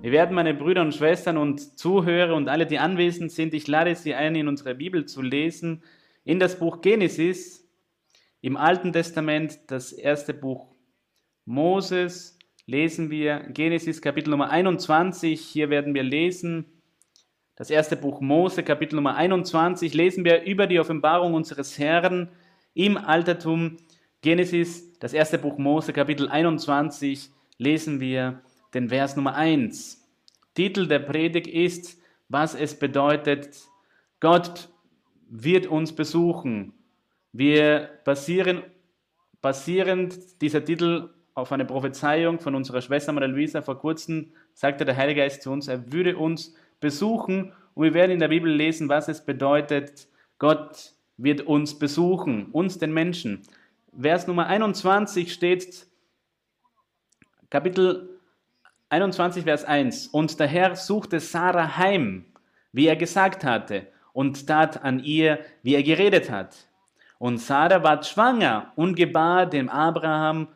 Wir werden meine Brüder und Schwestern und Zuhörer und alle, die anwesend sind, ich lade Sie ein, in unserer Bibel zu lesen, in das Buch Genesis, im Alten Testament, das erste Buch Moses, lesen wir Genesis Kapitel Nummer 21. Hier werden wir lesen, das erste Buch Mose, Kapitel Nummer 21, lesen wir über die Offenbarung unseres Herrn im Altertum. Genesis, das erste Buch Mose, Kapitel 21, lesen wir den Vers Nummer 1. Titel der Predigt ist, was es bedeutet, Gott wird uns besuchen. Wir basieren, basierend dieser Titel auf eine Prophezeiung von unserer Schwester Maria Luisa vor kurzem, sagte der Heilige Geist zu uns, er würde uns besuchen und wir werden in der Bibel lesen, was es bedeutet, Gott wird uns besuchen, uns den Menschen. Vers Nummer 21 steht, Kapitel 21, Vers 1. Und der Herr suchte Sarah heim, wie er gesagt hatte, und tat an ihr, wie er geredet hat. Und Sarah ward schwanger und gebar dem Abraham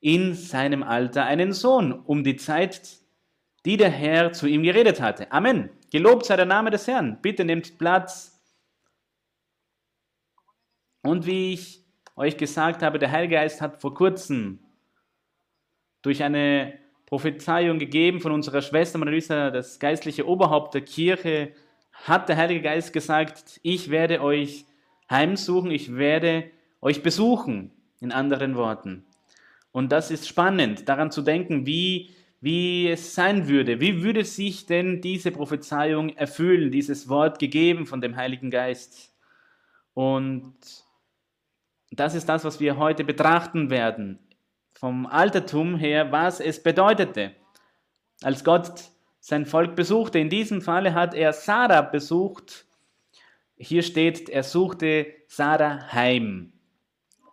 in seinem Alter einen Sohn, um die Zeit, die der Herr zu ihm geredet hatte. Amen. Gelobt sei der Name des Herrn. Bitte nehmt Platz. Und wie ich euch gesagt habe, der Heilige Geist hat vor kurzem durch eine Prophezeiung gegeben von unserer Schwester Marisa, das geistliche Oberhaupt der Kirche, hat der Heilige Geist gesagt, ich werde euch heimsuchen, ich werde euch besuchen, in anderen Worten. Und das ist spannend, daran zu denken, wie, wie es sein würde. Wie würde sich denn diese Prophezeiung erfüllen, dieses Wort gegeben von dem Heiligen Geist? Und das ist das, was wir heute betrachten werden vom Altertum her, was es bedeutete, als Gott sein Volk besuchte. In diesem Falle hat er Sarah besucht. Hier steht, er suchte Sarah heim.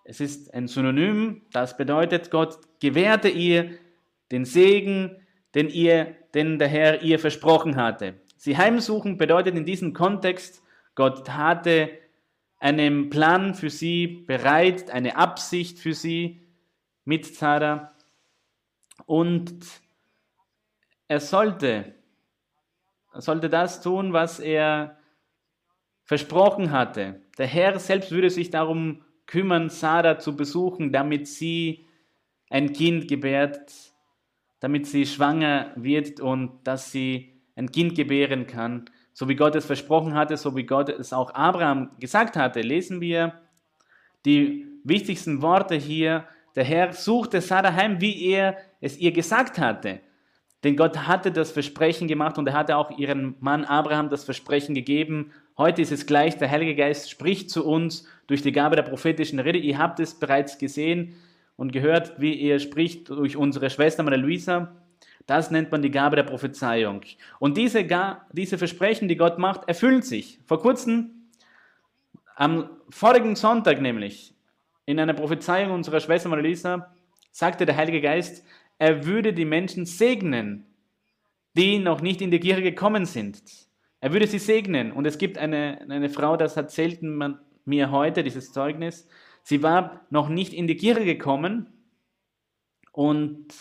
Es ist ein Synonym, das bedeutet, Gott gewährte ihr den Segen, den, ihr, den der Herr ihr versprochen hatte. Sie heimsuchen bedeutet in diesem Kontext, Gott hatte einen Plan für sie bereit, eine Absicht für sie, mit Zara und er sollte, er sollte das tun, was er versprochen hatte. Der Herr selbst würde sich darum kümmern, Sarah zu besuchen, damit sie ein Kind gebärt, damit sie schwanger wird und dass sie ein Kind gebären kann, so wie Gott es versprochen hatte, so wie Gott es auch Abraham gesagt hatte. Lesen wir die wichtigsten Worte hier der Herr suchte Sarah heim, wie er es ihr gesagt hatte. Denn Gott hatte das Versprechen gemacht und er hatte auch ihrem Mann Abraham das Versprechen gegeben. Heute ist es gleich, der Heilige Geist spricht zu uns durch die Gabe der prophetischen Rede. Ihr habt es bereits gesehen und gehört, wie er spricht durch unsere Schwester Maria Luisa. Das nennt man die Gabe der Prophezeiung. Und diese, diese Versprechen, die Gott macht, erfüllen sich. Vor kurzem, am vorigen Sonntag nämlich, in einer Prophezeiung unserer Schwester Marilisa sagte der Heilige Geist, er würde die Menschen segnen, die noch nicht in die Kirche gekommen sind. Er würde sie segnen. Und es gibt eine, eine Frau, das erzählt man mir heute, dieses Zeugnis. Sie war noch nicht in die Kirche gekommen und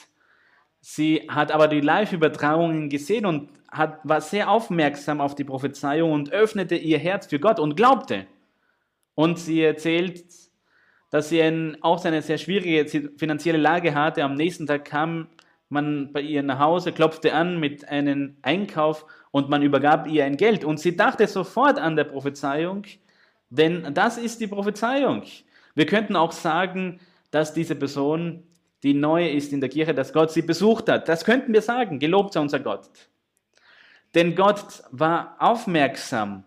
sie hat aber die Live-Übertragungen gesehen und hat, war sehr aufmerksam auf die Prophezeiung und öffnete ihr Herz für Gott und glaubte. Und sie erzählt, dass sie ein, auch eine sehr schwierige finanzielle Lage hatte. Am nächsten Tag kam man bei ihr nach Hause, klopfte an mit einem Einkauf und man übergab ihr ein Geld. Und sie dachte sofort an der Prophezeiung, denn das ist die Prophezeiung. Wir könnten auch sagen, dass diese Person, die neu ist in der Kirche, dass Gott sie besucht hat. Das könnten wir sagen, gelobt sei unser Gott. Denn Gott war aufmerksam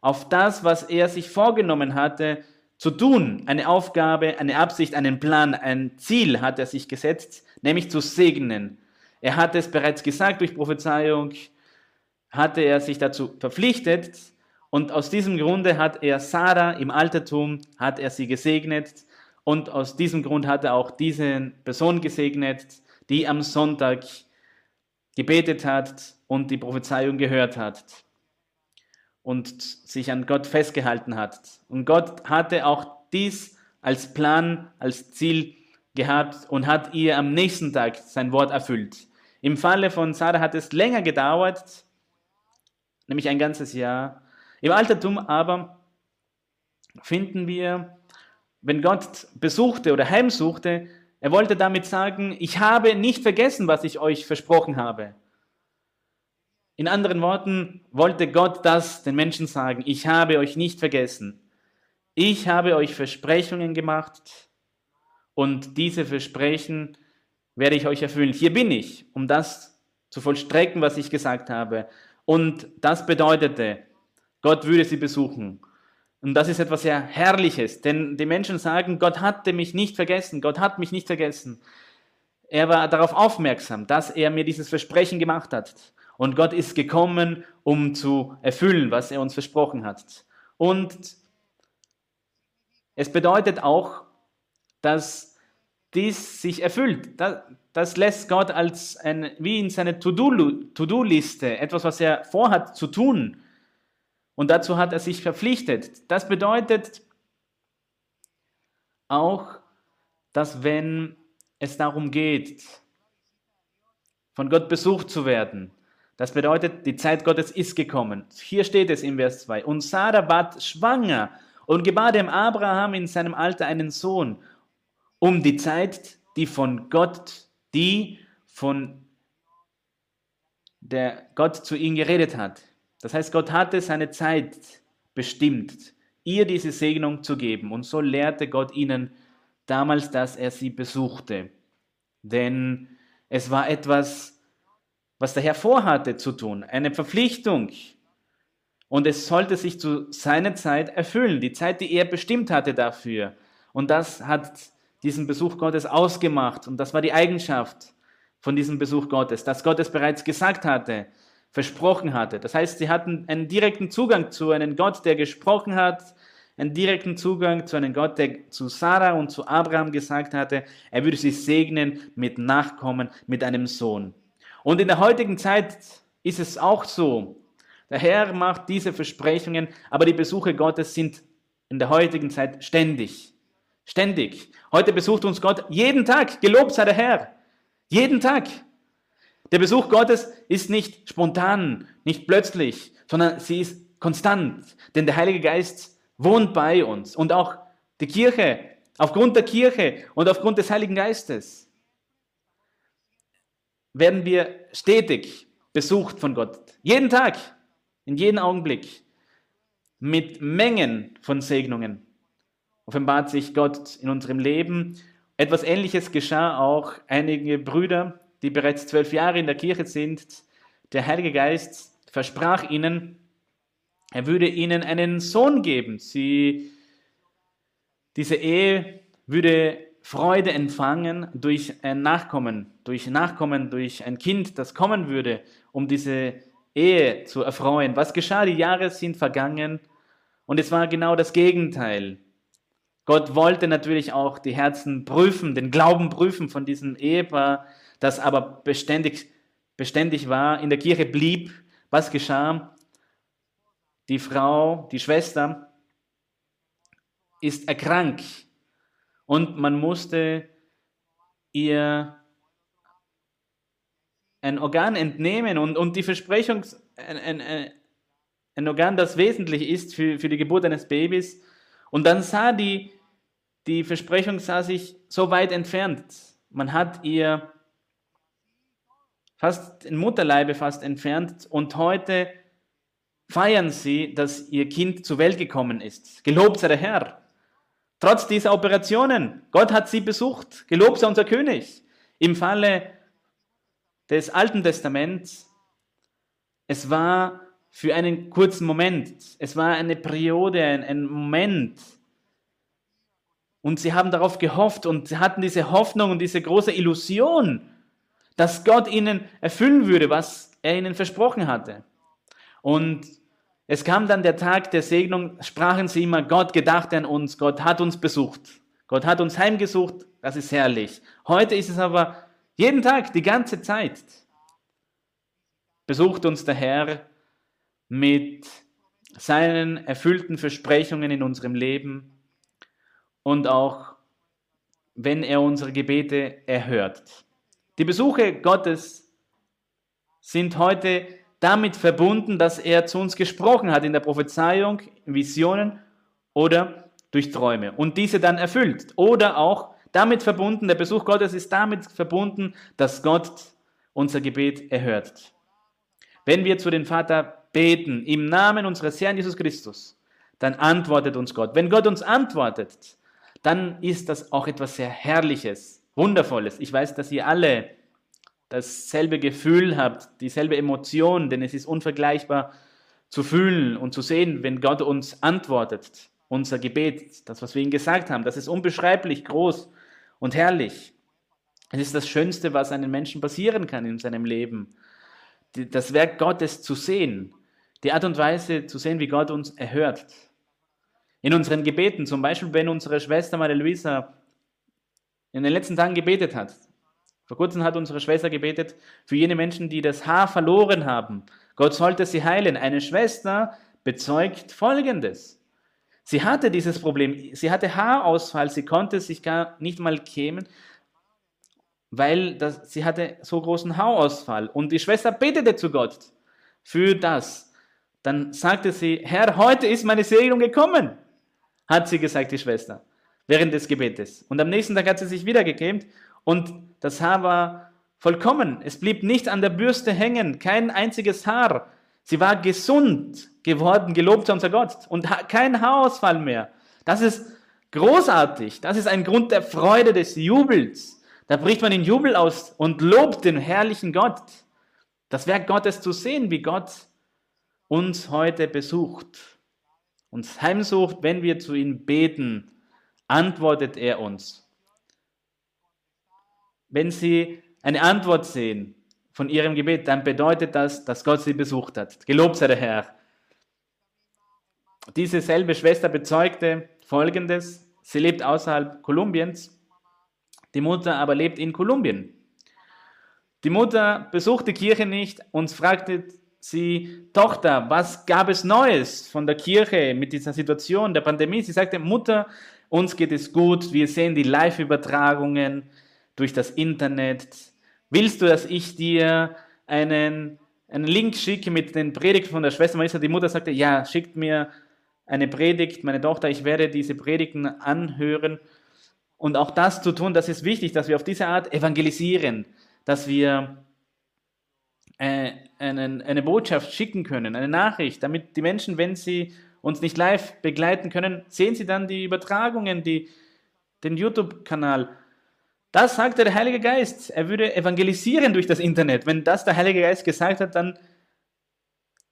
auf das, was er sich vorgenommen hatte, zu tun. Eine Aufgabe, eine Absicht, einen Plan, ein Ziel hat er sich gesetzt, nämlich zu segnen. Er hat es bereits gesagt durch Prophezeiung, hatte er sich dazu verpflichtet und aus diesem Grunde hat er Sarah im Altertum, hat er sie gesegnet und aus diesem Grund hat er auch diese Person gesegnet, die am Sonntag gebetet hat und die Prophezeiung gehört hat und sich an Gott festgehalten hat. Und Gott hatte auch dies als Plan, als Ziel gehabt und hat ihr am nächsten Tag sein Wort erfüllt. Im Falle von Sarah hat es länger gedauert, nämlich ein ganzes Jahr. Im Altertum aber finden wir, wenn Gott besuchte oder heimsuchte, er wollte damit sagen, ich habe nicht vergessen, was ich euch versprochen habe. In anderen Worten wollte Gott das den Menschen sagen, ich habe euch nicht vergessen. Ich habe euch Versprechungen gemacht und diese Versprechen werde ich euch erfüllen. Hier bin ich, um das zu vollstrecken, was ich gesagt habe. Und das bedeutete, Gott würde sie besuchen. Und das ist etwas sehr Herrliches, denn die Menschen sagen, Gott hatte mich nicht vergessen, Gott hat mich nicht vergessen. Er war darauf aufmerksam, dass er mir dieses Versprechen gemacht hat. Und Gott ist gekommen, um zu erfüllen, was er uns versprochen hat. Und es bedeutet auch, dass dies sich erfüllt. Das, lässt Gott als ein, wie in seine To-Do-Liste, etwas, was er vorhat zu tun. Und dazu hat er sich verpflichtet. Das bedeutet auch, dass wenn es darum geht, von Gott besucht zu werden, das bedeutet, die Zeit Gottes ist gekommen. Hier steht es im Vers 2. Und Sarah ward schwanger und gebar dem Abraham in seinem Alter einen Sohn, um die Zeit, die von Gott, die von der Gott zu ihm geredet hat. Das heißt, Gott hatte seine Zeit bestimmt, ihr diese Segnung zu geben. Und so lehrte Gott ihnen damals, dass er sie besuchte. Denn es war etwas, was der Herr vorhatte zu tun, eine Verpflichtung. Und es sollte sich zu seiner Zeit erfüllen, die Zeit, die er bestimmt hatte dafür. Und das hat diesen Besuch Gottes ausgemacht. Und das war die Eigenschaft von diesem Besuch Gottes, dass Gott es bereits gesagt hatte, versprochen hatte. Das heißt, sie hatten einen direkten Zugang zu einem Gott, der gesprochen hat, einen direkten Zugang zu einem Gott, der zu Sarah und zu Abraham gesagt hatte, er würde sie segnen mit Nachkommen, mit einem Sohn. Und in der heutigen Zeit ist es auch so, der Herr macht diese Versprechungen, aber die Besuche Gottes sind in der heutigen Zeit ständig. Ständig. Heute besucht uns Gott jeden Tag. Gelobt sei der Herr. Jeden Tag. Der Besuch Gottes ist nicht spontan, nicht plötzlich, sondern sie ist konstant. Denn der Heilige Geist wohnt bei uns. Und auch die Kirche, aufgrund der Kirche und aufgrund des Heiligen Geistes, werden wir stetig besucht von Gott. Jeden Tag in jedem Augenblick, mit Mengen von Segnungen, offenbart sich Gott in unserem Leben. Etwas Ähnliches geschah auch einige Brüder, die bereits zwölf Jahre in der Kirche sind. Der Heilige Geist versprach ihnen, er würde ihnen einen Sohn geben. Sie, diese Ehe würde Freude empfangen durch ein Nachkommen, durch Nachkommen, durch ein Kind, das kommen würde, um diese Ehe zu erfreuen. Was geschah? Die Jahre sind vergangen und es war genau das Gegenteil. Gott wollte natürlich auch die Herzen prüfen, den Glauben prüfen von diesem Ehepaar, das aber beständig, beständig war, in der Kirche blieb. Was geschah? Die Frau, die Schwester, ist erkrankt und man musste ihr ein Organ entnehmen und, und die Versprechung, ein, ein, ein Organ, das wesentlich ist für, für die Geburt eines Babys. Und dann sah die, die Versprechung sah sich so weit entfernt. Man hat ihr fast in Mutterleibe fast entfernt und heute feiern sie, dass ihr Kind zur Welt gekommen ist. Gelobt sei der Herr. Trotz dieser Operationen, Gott hat sie besucht. Gelobt sei unser König. Im Falle des Alten Testaments, es war für einen kurzen Moment, es war eine Periode, ein, Moment. Und sie haben darauf gehofft und sie hatten diese Hoffnung und diese große Illusion, dass Gott ihnen erfüllen würde, was er ihnen versprochen hatte. Und es kam dann der Tag der Segnung, sprachen sie immer, Gott gedachte an uns, Gott hat uns besucht, Gott hat uns heimgesucht, das ist herrlich. Heute ist es aber jeden Tag, die ganze Zeit besucht uns der Herr mit seinen erfüllten Versprechungen in unserem Leben und auch wenn er unsere Gebete erhört. Die Besuche Gottes sind heute damit verbunden, dass er zu uns gesprochen hat in der Prophezeiung, Visionen oder durch Träume und diese dann erfüllt. Oder auch damit verbunden, der Besuch Gottes ist damit verbunden, dass Gott unser Gebet erhört. Wenn wir zu den Vater beten im Namen unseres Herrn Jesus Christus, dann antwortet uns Gott. Wenn Gott uns antwortet, dann ist das auch etwas sehr Herrliches, Wundervolles. Ich weiß, dass ihr alle dasselbe Gefühl habt, dieselbe Emotion, denn es ist unvergleichbar zu fühlen und zu sehen, wenn Gott uns antwortet. Unser Gebet, das, was wir ihm gesagt haben, das ist unbeschreiblich groß und herrlich. Es ist das Schönste, was einem Menschen passieren kann in seinem Leben. Das Werk Gottes zu sehen, die Art und Weise zu sehen, wie Gott uns erhört. In unseren Gebeten, zum Beispiel, wenn unsere Schwester Maria Luisa in den letzten Tagen gebetet hat, vor kurzem hat unsere Schwester gebetet für jene Menschen, die das Haar verloren haben. Gott sollte sie heilen. Eine Schwester bezeugt Folgendes. Sie hatte dieses Problem. Sie hatte Haarausfall. Sie konnte sich gar nicht mal kämen, weil das, sie hatte so großen Haarausfall. Und die Schwester betete zu Gott für das. Dann sagte sie, Herr, heute ist meine Segnung gekommen, hat sie gesagt, die Schwester, während des Gebetes. Und am nächsten Tag hat sie sich wieder gekämmt und das Haar war vollkommen. Es blieb nicht an der Bürste hängen, kein einziges Haar. Sie war gesund geworden, gelobt sei unser Gott. Und kein Haarausfall mehr. Das ist großartig. Das ist ein Grund der Freude, des Jubels. Da bricht man in Jubel aus und lobt den herrlichen Gott. Das Werk Gottes zu sehen, wie Gott uns heute besucht. Uns heimsucht, wenn wir zu ihm beten, antwortet er uns wenn sie eine Antwort sehen von ihrem Gebet, dann bedeutet das, dass Gott sie besucht hat. Gelobt sei der Herr. Diese selbe Schwester bezeugte Folgendes. Sie lebt außerhalb Kolumbiens, die Mutter aber lebt in Kolumbien. Die Mutter besucht die Kirche nicht und fragte sie, Tochter, was gab es Neues von der Kirche mit dieser Situation der Pandemie? Sie sagte, Mutter, uns geht es gut, wir sehen die Live-Übertragungen, durch das Internet. Willst du, dass ich dir einen, einen Link schicke mit den Predigten von der Schwester Marisa? Die Mutter sagte, ja, schickt mir eine Predigt, meine Tochter, ich werde diese Predigten anhören. Und auch das zu tun, das ist wichtig, dass wir auf diese Art evangelisieren, dass wir äh, einen, eine Botschaft schicken können, eine Nachricht, damit die Menschen, wenn sie uns nicht live begleiten können, sehen sie dann die Übertragungen, die, den YouTube-Kanal das sagte der Heilige Geist. Er würde evangelisieren durch das Internet. Wenn das der Heilige Geist gesagt hat, dann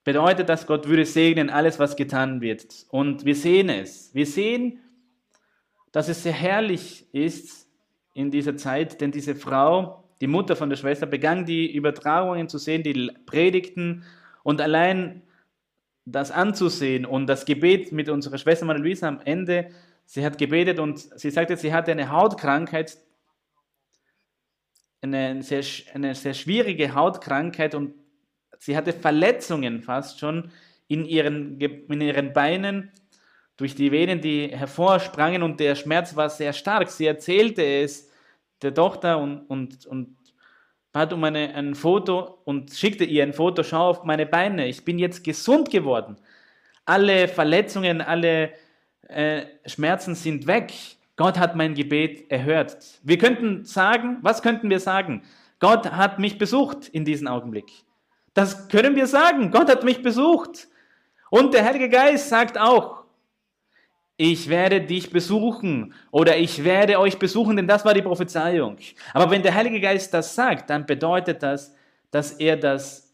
bedeutet das, Gott würde segnen alles, was getan wird. Und wir sehen es. Wir sehen, dass es sehr herrlich ist in dieser Zeit, denn diese Frau, die Mutter von der Schwester, begann die Übertragungen zu sehen, die Predigten und allein das anzusehen und das Gebet mit unserer Schwester Maria Luisa am Ende. Sie hat gebetet und sie sagte, sie hatte eine Hautkrankheit, eine sehr, eine sehr schwierige Hautkrankheit und sie hatte Verletzungen fast schon in ihren, in ihren Beinen durch die Venen, die hervorsprangen und der Schmerz war sehr stark. Sie erzählte es der Tochter und, und, und bat um eine, ein Foto und schickte ihr ein Foto, schau auf meine Beine, ich bin jetzt gesund geworden. Alle Verletzungen, alle äh, Schmerzen sind weg. Gott hat mein Gebet erhört. Wir könnten sagen, was könnten wir sagen? Gott hat mich besucht in diesem Augenblick. Das können wir sagen. Gott hat mich besucht. Und der Heilige Geist sagt auch, ich werde dich besuchen oder ich werde euch besuchen, denn das war die Prophezeiung. Aber wenn der Heilige Geist das sagt, dann bedeutet das, dass er das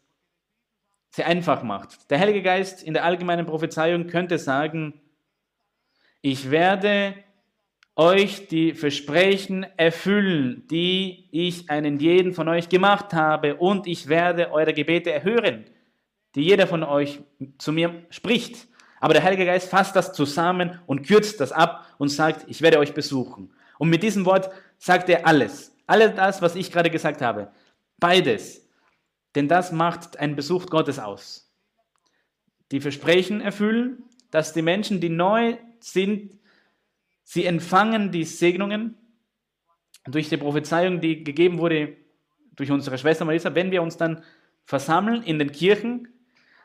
sehr einfach macht. Der Heilige Geist in der allgemeinen Prophezeiung könnte sagen, ich werde euch die Versprechen erfüllen, die ich einen jeden von euch gemacht habe, und ich werde eure Gebete erhören, die jeder von euch zu mir spricht. Aber der Heilige Geist fasst das zusammen und kürzt das ab und sagt, ich werde euch besuchen. Und mit diesem Wort sagt er alles. Alles das, was ich gerade gesagt habe. Beides. Denn das macht einen Besuch Gottes aus. Die Versprechen erfüllen, dass die Menschen, die neu sind, Sie empfangen die Segnungen durch die Prophezeiung, die gegeben wurde durch unsere Schwester Marisa. Wenn wir uns dann versammeln in den Kirchen,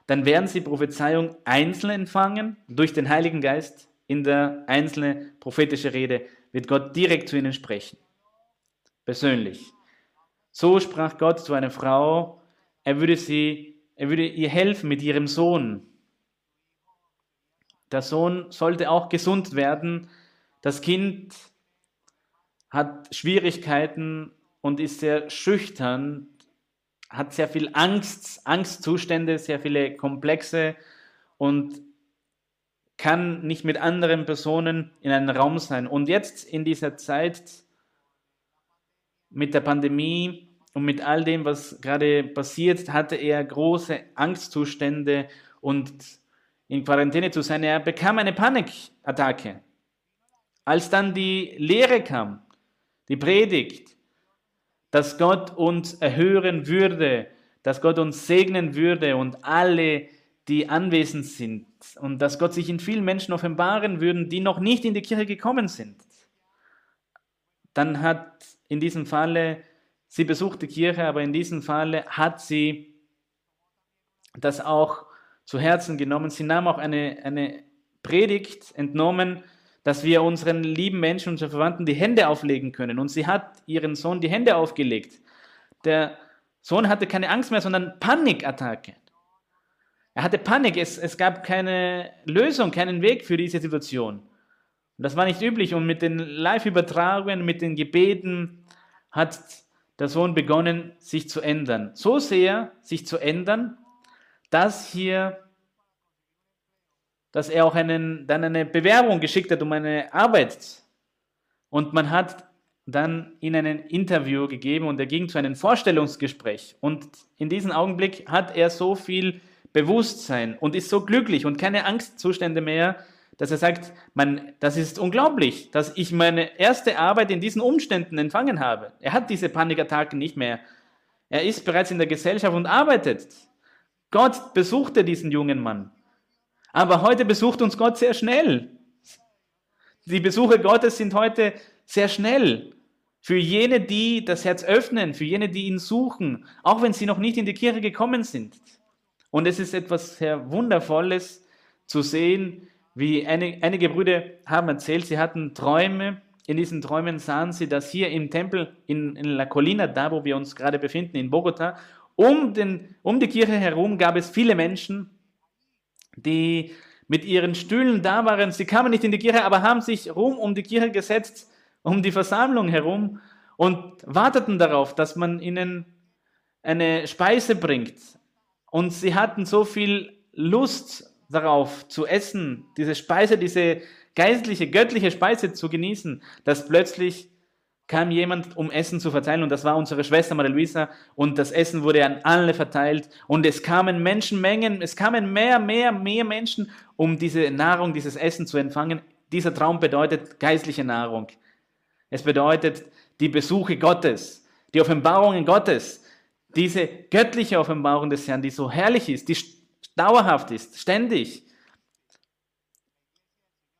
dann werden sie Prophezeiung einzeln empfangen durch den Heiligen Geist. In der einzelnen prophetischen Rede wird Gott direkt zu ihnen sprechen. Persönlich. So sprach Gott zu einer Frau, er würde, sie, er würde ihr helfen mit ihrem Sohn. Der Sohn sollte auch gesund werden. Das Kind hat Schwierigkeiten und ist sehr schüchtern, hat sehr viel Angst, Angstzustände, sehr viele Komplexe und kann nicht mit anderen Personen in einem Raum sein. Und jetzt in dieser Zeit mit der Pandemie und mit all dem, was gerade passiert, hatte er große Angstzustände und in Quarantäne zu sein. Er bekam eine Panikattacke. Als dann die Lehre kam, die Predigt, dass Gott uns erhören würde, dass Gott uns segnen würde und alle, die anwesend sind, und dass Gott sich in vielen Menschen offenbaren würden, die noch nicht in die Kirche gekommen sind. Dann hat in diesem Falle, sie besucht die Kirche, aber in diesem Falle hat sie das auch zu Herzen genommen. Sie nahm auch eine, eine Predigt entnommen, dass wir unseren lieben Menschen, unseren Verwandten die Hände auflegen können. Und sie hat ihren Sohn die Hände aufgelegt. Der Sohn hatte keine Angst mehr, sondern Panikattacke. Er hatte Panik, es, es gab keine Lösung, keinen Weg für diese Situation. Und das war nicht üblich. Und mit den Live-Übertragungen, mit den Gebeten hat der Sohn begonnen, sich zu ändern. So sehr sich zu ändern, dass hier dass er auch einen, dann eine Bewerbung geschickt hat um eine Arbeit. Und man hat dann ihm ein Interview gegeben und er ging zu einem Vorstellungsgespräch. Und in diesem Augenblick hat er so viel Bewusstsein und ist so glücklich und keine Angstzustände mehr, dass er sagt, man, das ist unglaublich, dass ich meine erste Arbeit in diesen Umständen empfangen habe. Er hat diese Panikattacken nicht mehr. Er ist bereits in der Gesellschaft und arbeitet. Gott besuchte diesen jungen Mann. Aber heute besucht uns Gott sehr schnell. Die Besuche Gottes sind heute sehr schnell. Für jene, die das Herz öffnen, für jene, die ihn suchen, auch wenn sie noch nicht in die Kirche gekommen sind. Und es ist etwas sehr Wundervolles zu sehen, wie eine, einige Brüder haben erzählt, sie hatten Träume. In diesen Träumen sahen sie, dass hier im Tempel in, in La Colina, da wo wir uns gerade befinden, in Bogota, um, den, um die Kirche herum gab es viele Menschen, die mit ihren Stühlen da waren. Sie kamen nicht in die Kirche, aber haben sich rum um die Kirche gesetzt, um die Versammlung herum und warteten darauf, dass man ihnen eine Speise bringt. Und sie hatten so viel Lust darauf zu essen, diese Speise, diese geistliche, göttliche Speise zu genießen, dass plötzlich kam jemand, um Essen zu verteilen und das war unsere Schwester Maria Luisa und das Essen wurde an alle verteilt und es kamen Menschenmengen, es kamen mehr, mehr, mehr Menschen, um diese Nahrung, dieses Essen zu empfangen. Dieser Traum bedeutet geistliche Nahrung. Es bedeutet die Besuche Gottes, die Offenbarungen Gottes, diese göttliche Offenbarung des Herrn, die so herrlich ist, die dauerhaft ist, ständig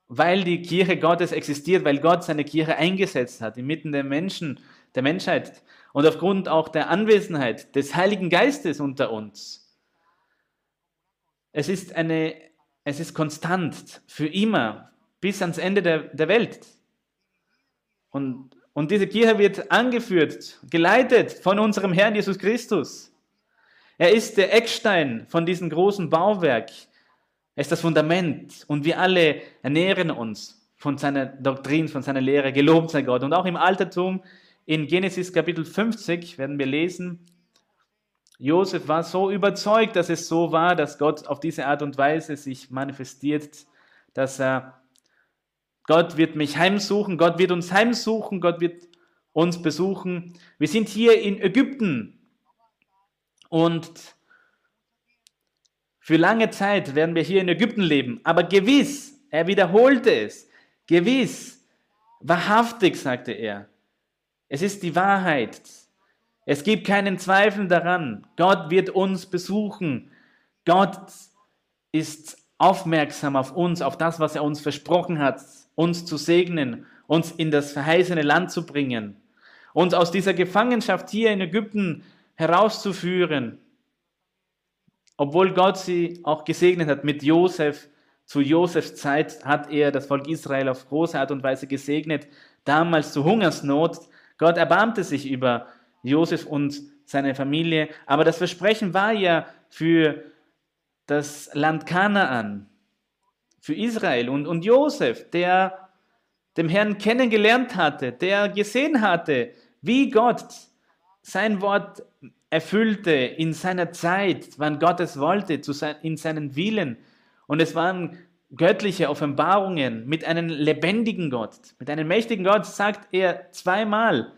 weil die Kirche Gottes existiert, weil Gott seine Kirche eingesetzt hat inmitten der Menschen, der Menschheit und aufgrund auch der Anwesenheit des Heiligen Geistes unter uns. Es ist eine, es ist konstant für immer bis ans Ende der, der Welt. Und, und diese Kirche wird angeführt, geleitet von unserem Herrn Jesus Christus. Er ist der Eckstein von diesem großen Bauwerk. Er ist das Fundament und wir alle ernähren uns von seiner Doktrin, von seiner Lehre. Gelobt sei Gott. Und auch im Altertum, in Genesis Kapitel 50 werden wir lesen, Josef war so überzeugt, dass es so war, dass Gott auf diese Art und Weise sich manifestiert, dass er, Gott wird mich heimsuchen, Gott wird uns heimsuchen, Gott wird uns besuchen. Wir sind hier in Ägypten und für lange Zeit werden wir hier in Ägypten leben, aber gewiss, er wiederholte es, gewiss, wahrhaftig, sagte er. Es ist die Wahrheit. Es gibt keinen Zweifel daran. Gott wird uns besuchen. Gott ist aufmerksam auf uns, auf das, was er uns versprochen hat, uns zu segnen, uns in das verheißene Land zu bringen, uns aus dieser Gefangenschaft hier in Ägypten herauszuführen obwohl Gott sie auch gesegnet hat mit Josef, zu Josefs Zeit hat er das Volk Israel auf große Art und Weise gesegnet, damals zur Hungersnot. Gott erbarmte sich über Josef und seine Familie, aber das Versprechen war ja für das Land Kanaan, für Israel. Und, und Josef, der dem Herrn kennengelernt hatte, der gesehen hatte, wie Gott sein Wort erfüllte in seiner Zeit, wann Gott es wollte, in seinen Willen. Und es waren göttliche Offenbarungen mit einem lebendigen Gott, mit einem mächtigen Gott, sagt er zweimal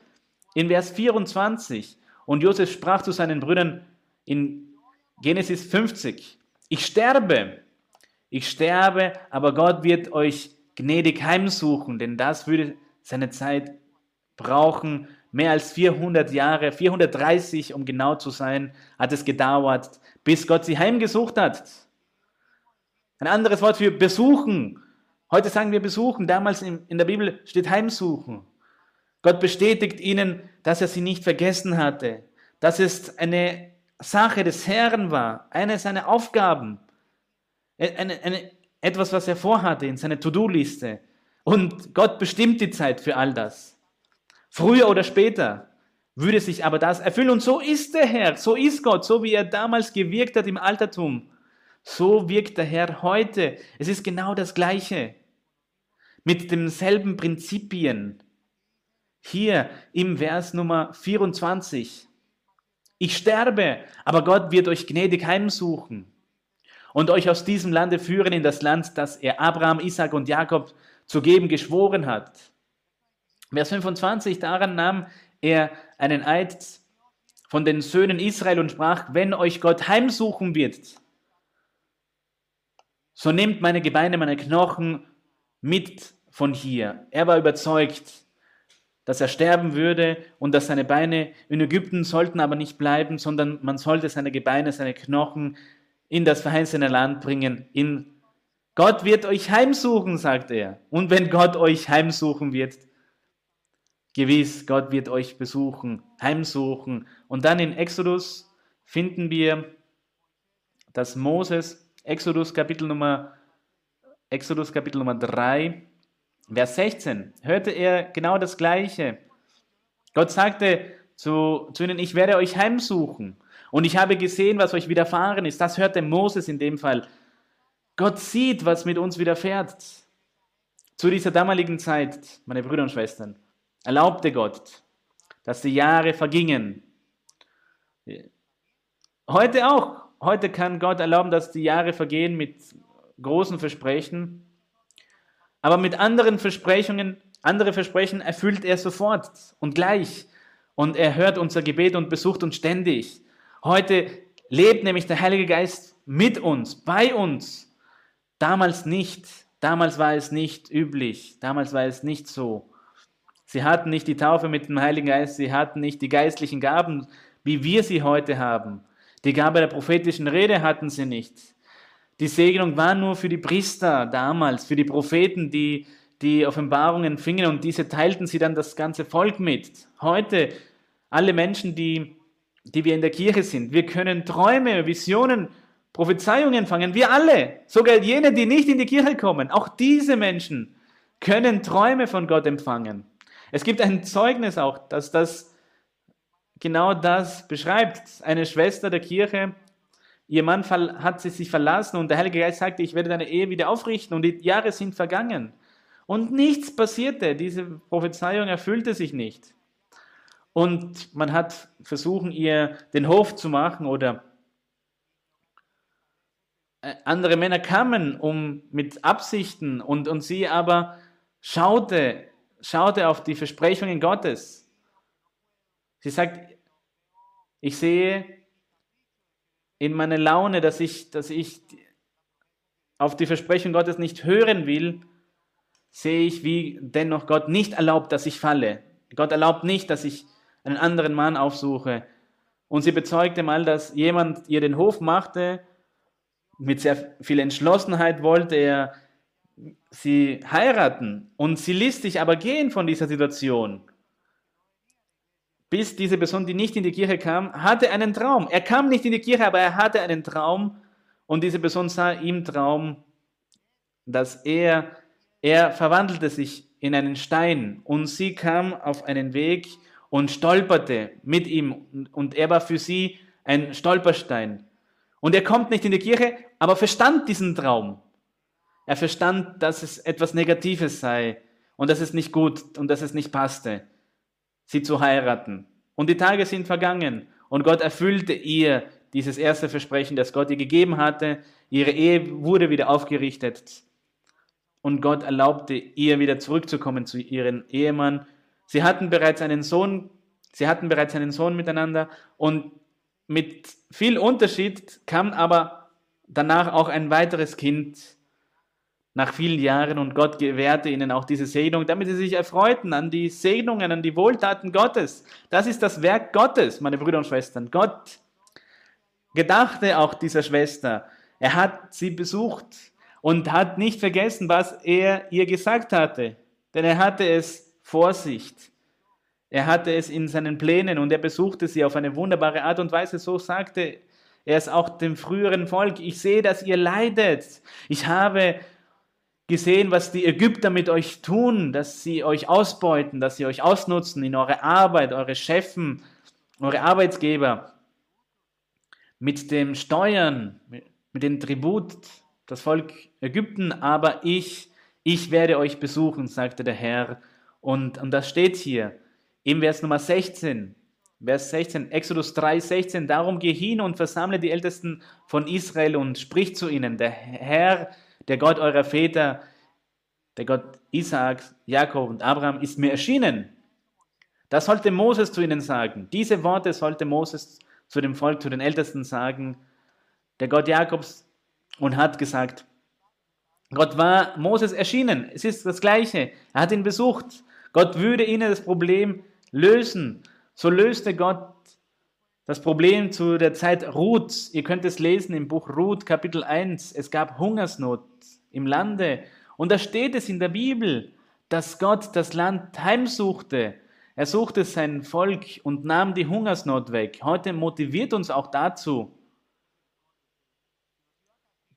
in Vers 24. Und Josef sprach zu seinen Brüdern in Genesis 50, ich sterbe, ich sterbe, aber Gott wird euch gnädig heimsuchen, denn das würde seine Zeit brauchen, mehr als 400 Jahre, 430 um genau zu sein, hat es gedauert, bis Gott sie heimgesucht hat. Ein anderes Wort für besuchen. Heute sagen wir besuchen, damals in, der Bibel steht heimsuchen. Gott bestätigt ihnen, dass er sie nicht vergessen hatte, dass es eine Sache des Herrn war, eine seiner Aufgaben, eine, eine, etwas, was er vorhatte in seiner To-Do-Liste. Und Gott bestimmt die Zeit für all das. Früher oder später würde sich aber das erfüllen. Und so ist der Herr, so ist Gott, so wie er damals gewirkt hat im Altertum. So wirkt der Herr heute. Es ist genau das Gleiche. Mit demselben Prinzipien. Hier im Vers Nummer 24. Ich sterbe, aber Gott wird euch gnädig heimsuchen und euch aus diesem Lande führen in das Land, das er Abraham, Isaac und Jakob zu geben geschworen hat. Vers 25, daran nahm er einen Eid von den Söhnen Israel und sprach, wenn euch Gott heimsuchen wird, so nehmt meine Gebeine, meine Knochen mit von hier. Er war überzeugt, dass er sterben würde und dass seine Beine in Ägypten sollten aber nicht bleiben, sondern man sollte seine Gebeine, seine Knochen in das verheißene Land bringen. In Gott wird euch heimsuchen, sagt er. Und wenn Gott euch heimsuchen wird, Gewiss, Gott wird euch besuchen, heimsuchen. Und dann in Exodus finden wir, dass Moses, Exodus Kapitel Nummer, Exodus Kapitel Nummer 3, Vers 16, hörte er genau das Gleiche. Gott sagte zu, zu ihnen, ich werde euch heimsuchen. Und ich habe gesehen, was euch widerfahren ist. Das hörte Moses in dem Fall. Gott sieht, was mit uns widerfährt. Zu dieser damaligen Zeit, meine Brüder und Schwestern erlaubte Gott, dass die Jahre vergingen. Heute auch. Heute kann Gott erlauben, dass die Jahre vergehen mit großen Versprechen. Aber mit anderen Versprechungen, andere Versprechen erfüllt er sofort und gleich. Und er hört unser Gebet und besucht uns ständig. Heute lebt nämlich der Heilige Geist mit uns, bei uns. Damals nicht. Damals war es nicht üblich. Damals war es nicht so. Sie hatten nicht die Taufe mit dem Heiligen Geist, sie hatten nicht die geistlichen Gaben, wie wir sie heute haben. Die Gabe der prophetischen Rede hatten sie nicht. Die Segnung war nur für die Priester damals, für die Propheten, die die Offenbarungen fingen und diese teilten sie dann das ganze Volk mit. Heute, alle Menschen, die, die wir in der Kirche sind, wir können Träume, Visionen, Prophezeiungen fangen. Wir alle, sogar jene, die nicht in die Kirche kommen, auch diese Menschen können Träume von Gott empfangen. Es gibt ein Zeugnis auch, dass das genau das beschreibt. Eine Schwester der Kirche, ihr Mann hat sie sich verlassen und der Heilige Geist sagte, ich werde deine Ehe wieder aufrichten und die Jahre sind vergangen. Und nichts passierte, diese Prophezeiung erfüllte sich nicht. Und man hat versucht, ihr den Hof zu machen oder äh, andere Männer kamen um mit Absichten und, und sie aber schaute schaute auf die Versprechungen Gottes. Sie sagt, ich sehe in meiner Laune, dass ich, dass ich auf die Versprechung Gottes nicht hören will, sehe ich, wie dennoch Gott nicht erlaubt, dass ich falle. Gott erlaubt nicht, dass ich einen anderen Mann aufsuche. Und sie bezeugte mal, dass jemand ihr den Hof machte, mit sehr viel Entschlossenheit wollte er sie heiraten und sie sich aber gehen von dieser Situation. bis diese Person, die nicht in die Kirche kam, hatte einen Traum. Er kam nicht in die Kirche, aber er hatte einen Traum und diese Person sah im Traum, dass er, er verwandelte sich in einen Stein und sie kam auf einen Weg und stolperte mit ihm und er war für sie ein Stolperstein. Und er kommt nicht in die Kirche, aber verstand diesen Traum. Er verstand, dass es etwas Negatives sei und dass es nicht gut und dass es nicht passte, sie zu heiraten. Und die Tage sind vergangen und Gott erfüllte ihr dieses erste Versprechen, das Gott ihr gegeben hatte. Ihre Ehe wurde wieder aufgerichtet und Gott erlaubte ihr wieder zurückzukommen zu ihrem Ehemann. Sie hatten bereits einen Sohn, sie hatten bereits einen Sohn miteinander und mit viel Unterschied kam aber danach auch ein weiteres Kind nach vielen Jahren und Gott gewährte ihnen auch diese Segnung, damit sie sich erfreuten an die Segnungen, an die Wohltaten Gottes. Das ist das Werk Gottes, meine Brüder und Schwestern. Gott gedachte auch dieser Schwester. Er hat sie besucht und hat nicht vergessen, was er ihr gesagt hatte, denn er hatte es Vorsicht. Er hatte es in seinen Plänen und er besuchte sie auf eine wunderbare Art und Weise. So sagte er es auch dem früheren Volk. Ich sehe, dass ihr leidet. Ich habe gesehen, was die Ägypter mit euch tun, dass sie euch ausbeuten, dass sie euch ausnutzen in eure Arbeit, eure Chefen, eure Arbeitsgeber mit dem Steuern, mit dem Tribut, das Volk Ägypten, aber ich, ich werde euch besuchen, sagte der Herr. Und, und das steht hier im Vers Nummer 16. Vers 16, Exodus 3, 16, darum geh hin und versammle die Ältesten von Israel und sprich zu ihnen, der Herr, der Gott eurer Väter, der Gott Isaaks, Jakob und Abraham ist mir erschienen. Das sollte Moses zu ihnen sagen. Diese Worte sollte Moses zu dem Volk, zu den Ältesten sagen, der Gott Jakobs, und hat gesagt, Gott war Moses erschienen. Es ist das Gleiche. Er hat ihn besucht. Gott würde ihnen das Problem lösen. So löste Gott das Problem zu der Zeit Ruth. Ihr könnt es lesen im Buch Ruth, Kapitel 1. Es gab Hungersnot im Lande. Und da steht es in der Bibel, dass Gott das Land heimsuchte. Er suchte sein Volk und nahm die Hungersnot weg. Heute motiviert uns auch dazu.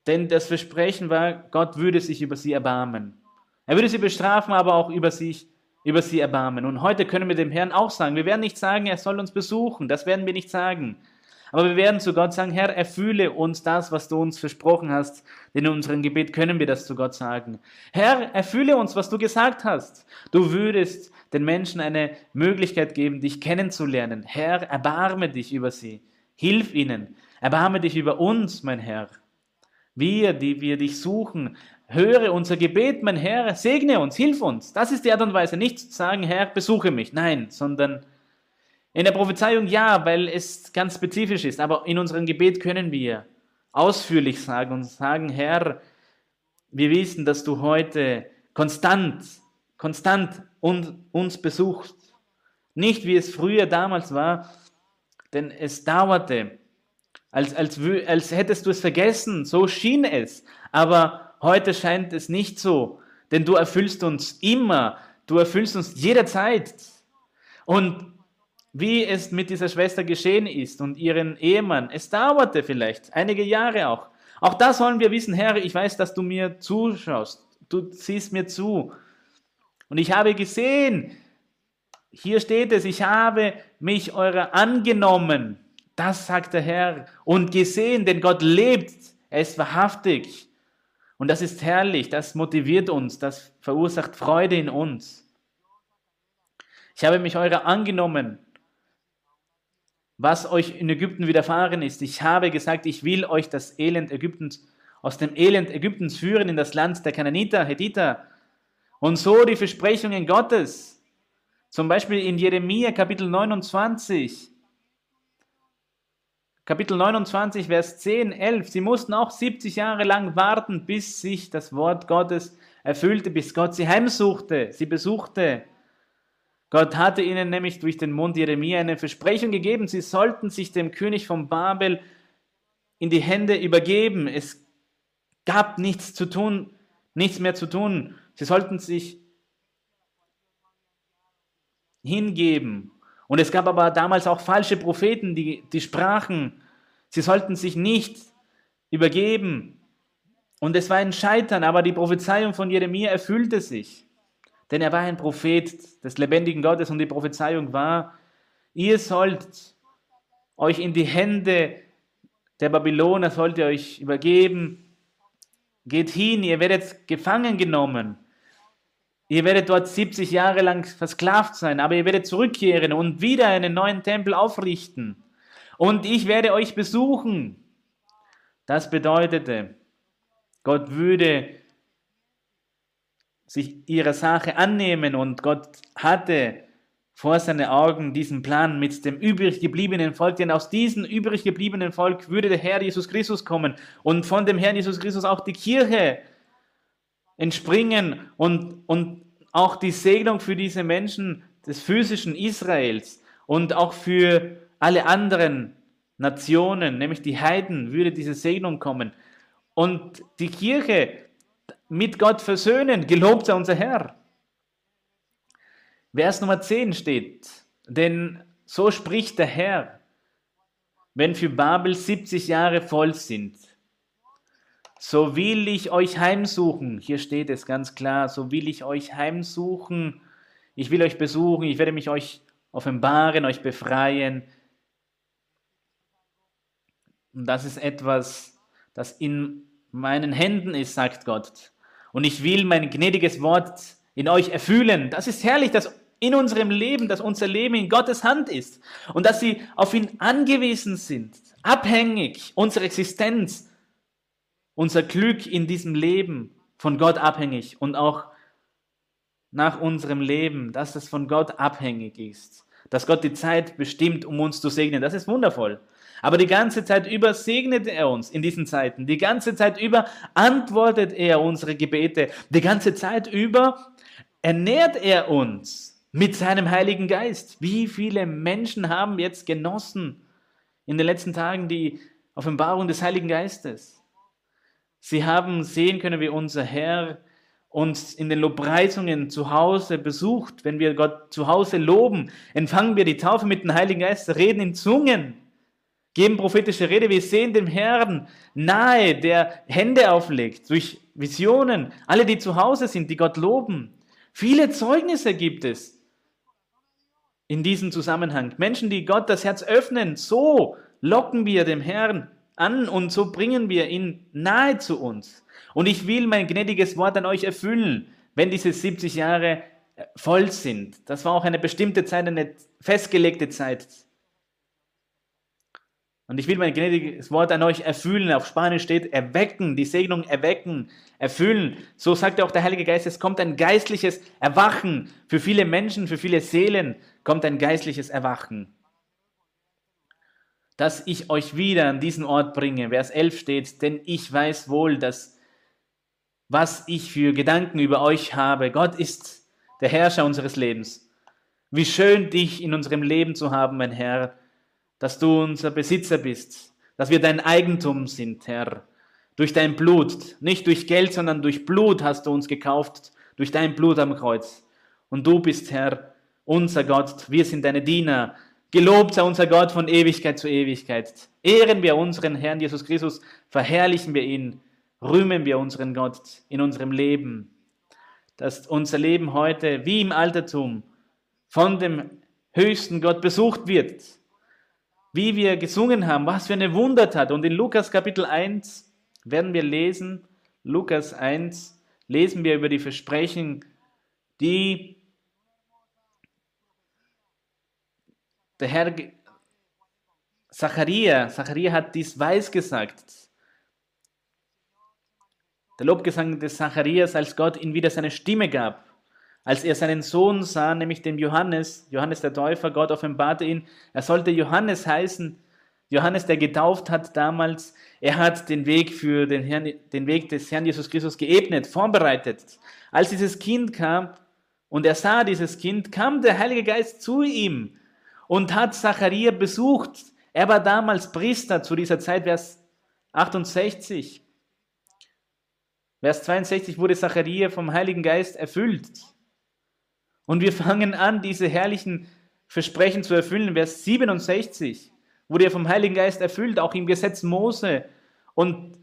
Denn das Versprechen war, Gott würde sich über sie erbarmen. Er würde sie bestrafen, aber auch über sich, über sie erbarmen. Und heute können wir dem Herrn auch sagen, wir werden nicht sagen, er soll uns besuchen. Das werden wir nicht sagen. Aber wir werden zu Gott sagen, Herr, erfülle uns das, was du uns versprochen hast. Denn in unserem Gebet können wir das zu Gott sagen. Herr, erfülle uns, was du gesagt hast. Du würdest den Menschen eine Möglichkeit geben, dich kennenzulernen. Herr, erbarme dich über sie. Hilf ihnen. Erbarme dich über uns, mein Herr. Wir, die wir dich suchen, höre unser Gebet, mein Herr, segne uns, hilf uns. Das ist die Art und Weise. Nicht zu sagen, Herr, besuche mich. Nein, sondern in der Prophezeiung ja, weil es ganz spezifisch ist. Aber in unserem Gebet können wir ausführlich sagen und sagen, Herr, wir wissen, dass du heute konstant, konstant uns besucht. Nicht wie es früher damals war, denn es dauerte, als, als, als hättest du es vergessen, so schien es. Aber heute scheint es nicht so, denn du erfüllst uns immer, du erfüllst uns jederzeit. Und wie es mit dieser Schwester geschehen ist und ihren Ehemann, es dauerte vielleicht einige Jahre auch. Auch das sollen wir wissen, Herr, ich weiß, dass du mir zuschaust, du siehst mir zu. Und ich habe gesehen, hier steht es, ich habe mich eurer angenommen. Das sagt der Herr. Und gesehen, denn Gott lebt. Er ist wahrhaftig. Und das ist herrlich. Das motiviert uns. Das verursacht Freude in uns. Ich habe mich eurer angenommen. Was euch in Ägypten widerfahren ist. Ich habe gesagt, ich will euch das Elend Ägyptens, aus dem Elend Ägyptens führen in das Land der Kananiter, Hethiter, und so die Versprechungen Gottes, zum Beispiel in Jeremia Kapitel 29, Kapitel 29, Vers 10, 11, sie mussten auch 70 Jahre lang warten, bis sich das Wort Gottes erfüllte, bis Gott sie heimsuchte, sie besuchte. Gott hatte ihnen nämlich durch den Mund Jeremia eine Versprechung gegeben, sie sollten sich dem König von Babel in die Hände übergeben. Es gab nichts zu tun, nichts mehr zu tun. Sie sollten sich hingeben. Und es gab aber damals auch falsche Propheten, die, die sprachen, sie sollten sich nicht übergeben. Und es war ein Scheitern, aber die Prophezeiung von Jeremia erfüllte sich. Denn er war ein Prophet des lebendigen Gottes und die Prophezeiung war, ihr sollt euch in die Hände der Babyloner, sollt ihr euch übergeben. Geht hin, ihr werdet gefangen genommen. Ihr werdet dort 70 Jahre lang versklavt sein, aber ihr werdet zurückkehren und wieder einen neuen Tempel aufrichten. Und ich werde euch besuchen. Das bedeutete, Gott würde sich ihrer Sache annehmen und Gott hatte vor seinen Augen diesen Plan mit dem übrig gebliebenen Volk, denn aus diesem übrig gebliebenen Volk würde der Herr Jesus Christus kommen und von dem Herrn Jesus Christus auch die Kirche entspringen und, und auch die Segnung für diese Menschen des physischen Israels und auch für alle anderen Nationen, nämlich die Heiden, würde diese Segnung kommen. Und die Kirche mit Gott versöhnen, gelobt sei unser Herr. Vers Nummer 10 steht, denn so spricht der Herr, wenn für Babel 70 Jahre voll sind, so will ich euch heimsuchen. Hier steht es ganz klar, so will ich euch heimsuchen. Ich will euch besuchen, ich werde mich euch offenbaren, euch befreien. Und das ist etwas, das in meinen Händen ist, sagt Gott. Und ich will mein gnädiges Wort in euch erfüllen. Das ist herrlich, dass in unserem Leben, dass unser Leben in Gottes Hand ist und dass sie auf ihn angewiesen sind, abhängig, unsere Existenz unser Glück in diesem Leben von Gott abhängig und auch nach unserem Leben, dass es von Gott abhängig ist. Dass Gott die Zeit bestimmt, um uns zu segnen. Das ist wundervoll. Aber die ganze Zeit über segnet er uns in diesen Zeiten. Die ganze Zeit über antwortet er unsere Gebete. Die ganze Zeit über ernährt er uns mit seinem Heiligen Geist. Wie viele Menschen haben jetzt genossen in den letzten Tagen die Offenbarung des Heiligen Geistes? Sie haben sehen können, wie unser Herr uns in den Lobpreisungen zu Hause besucht. Wenn wir Gott zu Hause loben, empfangen wir die Taufe mit dem Heiligen Geist, reden in Zungen, geben prophetische Rede. Wir sehen dem Herrn nahe, der Hände auflegt, durch Visionen. Alle, die zu Hause sind, die Gott loben. Viele Zeugnisse gibt es in diesem Zusammenhang. Menschen, die Gott das Herz öffnen, so locken wir dem Herrn an und so bringen wir ihn nahe zu uns. Und ich will mein gnädiges Wort an euch erfüllen, wenn diese 70 Jahre äh, voll sind. Das war auch eine bestimmte Zeit, eine festgelegte Zeit. Und ich will mein gnädiges Wort an euch erfüllen. Auf Spanisch steht erwecken, die Segnung erwecken, erfüllen. So sagt auch der Heilige Geist, es kommt ein geistliches Erwachen. Für viele Menschen, für viele Seelen kommt ein geistliches Erwachen dass ich euch wieder an diesen Ort bringe. Vers 11 steht, denn ich weiß wohl, dass was ich für Gedanken über euch habe. Gott ist der Herrscher unseres Lebens. Wie schön dich in unserem Leben zu haben, mein Herr, dass du unser Besitzer bist, dass wir dein Eigentum sind, Herr. Durch dein Blut, nicht durch Geld, sondern durch Blut hast du uns gekauft, durch dein Blut am Kreuz. Und du bist, Herr, unser Gott, wir sind deine Diener, Gelobt sei unser Gott von Ewigkeit zu Ewigkeit. Ehren wir unseren Herrn Jesus Christus, verherrlichen wir ihn, rühmen wir unseren Gott in unserem Leben. Dass unser Leben heute wie im Altertum von dem höchsten Gott besucht wird. Wie wir gesungen haben, was für eine Wundertat. Und in Lukas Kapitel 1 werden wir lesen, Lukas 1, lesen wir über die Versprechen, die der Herr Zacharia, Zacharia hat dies weiß gesagt. Der Lobgesang des Zacharias, als Gott ihm wieder seine Stimme gab, als er seinen Sohn sah, nämlich den Johannes, Johannes der Täufer, Gott offenbarte ihn, er sollte Johannes heißen, Johannes, der getauft hat damals, er hat den Weg für den, Herrn, den Weg des Herrn Jesus Christus geebnet, vorbereitet. Als dieses Kind kam und er sah dieses Kind, kam der Heilige Geist zu ihm und hat Zacharia besucht. Er war damals Priester zu dieser Zeit, Vers 68. Vers 62 wurde Zacharia vom Heiligen Geist erfüllt. Und wir fangen an, diese herrlichen Versprechen zu erfüllen. Vers 67 wurde er vom Heiligen Geist erfüllt, auch im Gesetz Mose. Und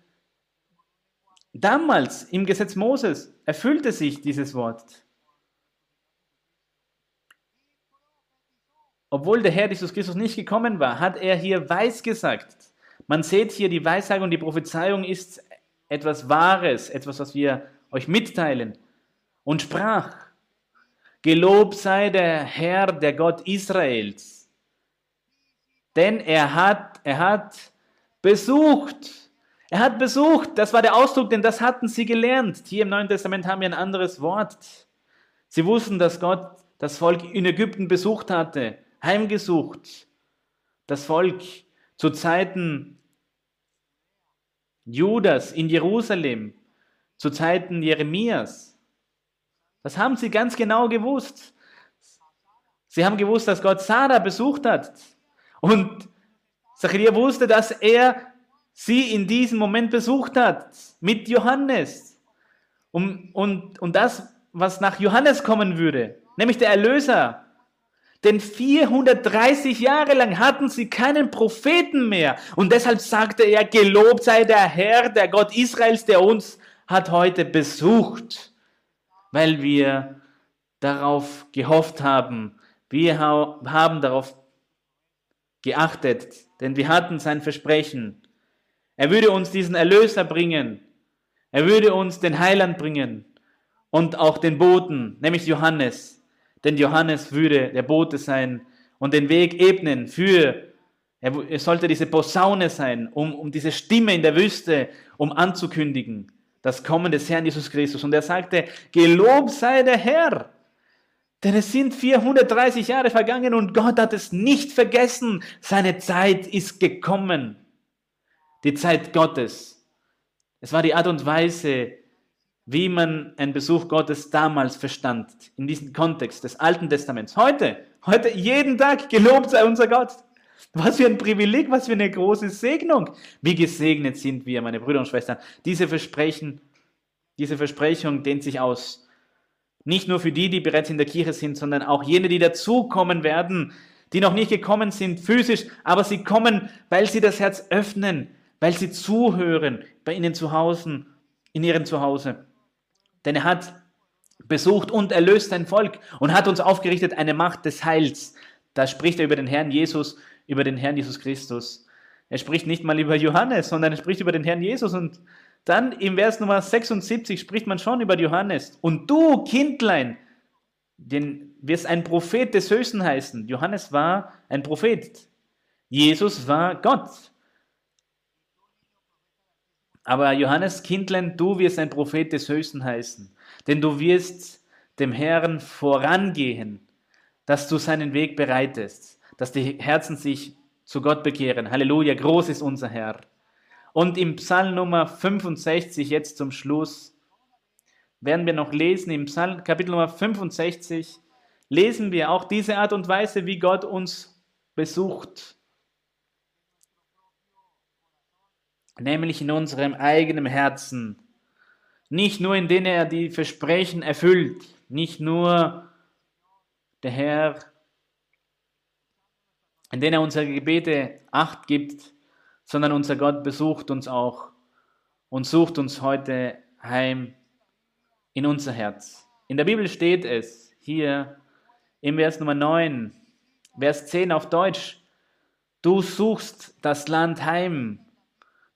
damals im Gesetz Moses erfüllte sich dieses Wort. Obwohl der Herr Jesus Christus nicht gekommen war, hat er hier weiß gesagt. Man sieht hier, die Weissage und die Prophezeiung ist etwas Wahres, etwas, was wir euch mitteilen. Und sprach, Gelobt sei der Herr, der Gott Israels, denn er hat, er hat besucht. Er hat besucht, das war der Ausdruck, denn das hatten sie gelernt. Hier im Neuen Testament haben wir ein anderes Wort. Sie wussten, dass Gott das Volk in Ägypten besucht hatte, heimgesucht. Das Volk zu Zeiten Judas in Jerusalem, zu Zeiten Jeremias. Das haben sie ganz genau gewusst. Sie haben gewusst, dass Gott Sarah besucht hat. Und Zachariah wusste, dass er sie in diesem Moment besucht hat mit Johannes. Und, und, und das, was nach Johannes kommen würde, nämlich der Erlöser. Denn 430 Jahre lang hatten sie keinen Propheten mehr. Und deshalb sagte er, gelobt sei der Herr, der Gott Israels, der uns hat heute besucht weil wir darauf gehofft haben. Wir haben darauf geachtet, denn wir hatten sein Versprechen. Er würde uns diesen Erlöser bringen. Er würde uns den Heiland bringen und auch den Boten, nämlich Johannes. Denn Johannes würde der Bote sein und den Weg ebnen für, er sollte diese Posaune sein, um, um diese Stimme in der Wüste, um anzukündigen das Kommen des Herrn Jesus Christus. Und er sagte, gelobt sei der Herr. Denn es sind 430 Jahre vergangen und Gott hat es nicht vergessen. Seine Zeit ist gekommen. Die Zeit Gottes. Es war die Art und Weise, wie man einen Besuch Gottes damals verstand, in diesem Kontext des Alten Testaments. Heute, heute jeden Tag gelobt sei unser Gott. Was für ein Privileg, was für eine große Segnung. Wie gesegnet sind wir, meine Brüder und Schwestern. Diese Versprechen, diese Versprechung dehnt sich aus. Nicht nur für die, die bereits in der Kirche sind, sondern auch jene, die dazukommen werden, die noch nicht gekommen sind physisch, aber sie kommen, weil sie das Herz öffnen, weil sie zuhören bei ihnen zu Hause, in ihrem Zuhause. Denn er hat besucht und erlöst sein Volk und hat uns aufgerichtet eine Macht des Heils. Da spricht er über den Herrn Jesus, über den Herrn Jesus Christus. Er spricht nicht mal über Johannes, sondern er spricht über den Herrn Jesus. Und dann im Vers Nummer 76 spricht man schon über Johannes. Und du, Kindlein, den wirst ein Prophet des Höchsten heißen. Johannes war ein Prophet. Jesus war Gott. Aber Johannes, Kindlein, du wirst ein Prophet des Höchsten heißen. Denn du wirst dem Herrn vorangehen, dass du seinen Weg bereitest dass die Herzen sich zu Gott bekehren. Halleluja, groß ist unser Herr. Und im Psalm Nummer 65, jetzt zum Schluss, werden wir noch lesen, im Psalm Kapitel Nummer 65, lesen wir auch diese Art und Weise, wie Gott uns besucht. Nämlich in unserem eigenen Herzen. Nicht nur, indem er die Versprechen erfüllt, nicht nur der Herr in denen er unsere Gebete Acht gibt, sondern unser Gott besucht uns auch und sucht uns heute heim in unser Herz. In der Bibel steht es hier im Vers Nummer 9, Vers 10 auf Deutsch, du suchst das Land heim,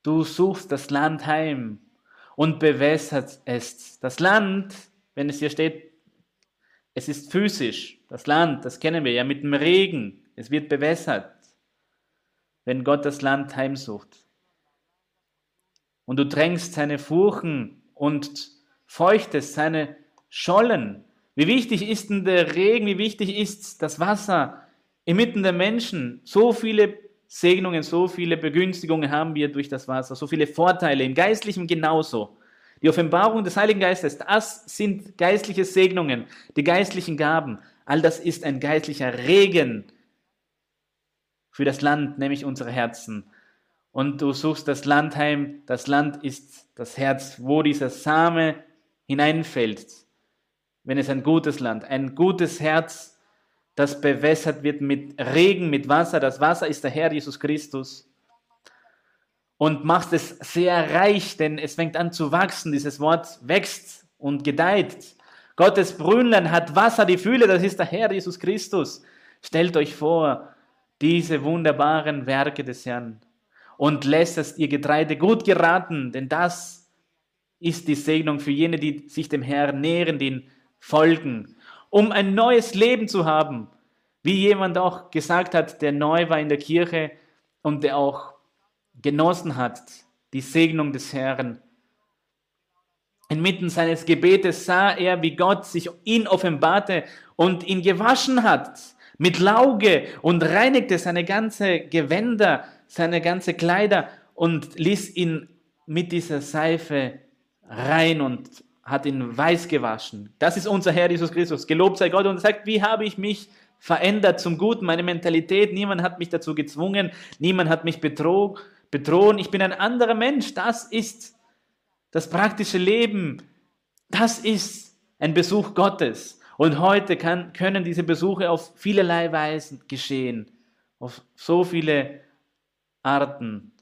du suchst das Land heim und bewässert es. Das Land, wenn es hier steht, es ist physisch, das Land, das kennen wir ja mit dem Regen, es wird bewässert, wenn Gott das Land heimsucht. Und du drängst seine Furchen und feuchtest seine Schollen. Wie wichtig ist denn der Regen, wie wichtig ist das Wasser inmitten der Menschen? So viele Segnungen, so viele Begünstigungen haben wir durch das Wasser, so viele Vorteile, im Geistlichen genauso. Die Offenbarung des Heiligen Geistes, das sind geistliche Segnungen, die geistlichen Gaben. All das ist ein geistlicher Regen, für das Land, nämlich unsere Herzen. Und du suchst das Land heim. Das Land ist das Herz, wo dieser Same hineinfällt. Wenn es ein gutes Land, ein gutes Herz das bewässert wird mit Regen, mit Wasser. Das Wasser ist der Herr Jesus Christus. Und macht es sehr reich, denn es fängt an zu wachsen. Dieses Wort wächst und gedeiht. Gottes Brünnlein hat Wasser, die Fühle, das ist der Herr Jesus Christus. Stellt euch vor, diese wunderbaren Werke des Herrn und lässt es ihr Getreide gut geraten, denn das ist die Segnung für jene, die sich dem Herrn nähren, den folgen, um ein neues Leben zu haben. Wie jemand auch gesagt hat, der neu war in der Kirche und der auch genossen hat, die Segnung des Herrn. Inmitten seines Gebetes sah er, wie Gott sich ihn offenbarte und ihn gewaschen hat mit Lauge und reinigte seine ganze Gewänder, seine ganze Kleider und ließ ihn mit dieser Seife rein und hat ihn weiß gewaschen. Das ist unser Herr Jesus Christus. Gelobt sei Gott und er sagt, wie habe ich mich verändert zum Guten, meine Mentalität. Niemand hat mich dazu gezwungen, niemand hat mich bedroht. Ich bin ein anderer Mensch. Das ist das praktische Leben. Das ist ein Besuch Gottes. Und heute kann, können diese Besuche auf vielerlei Weisen geschehen, auf so viele Arten.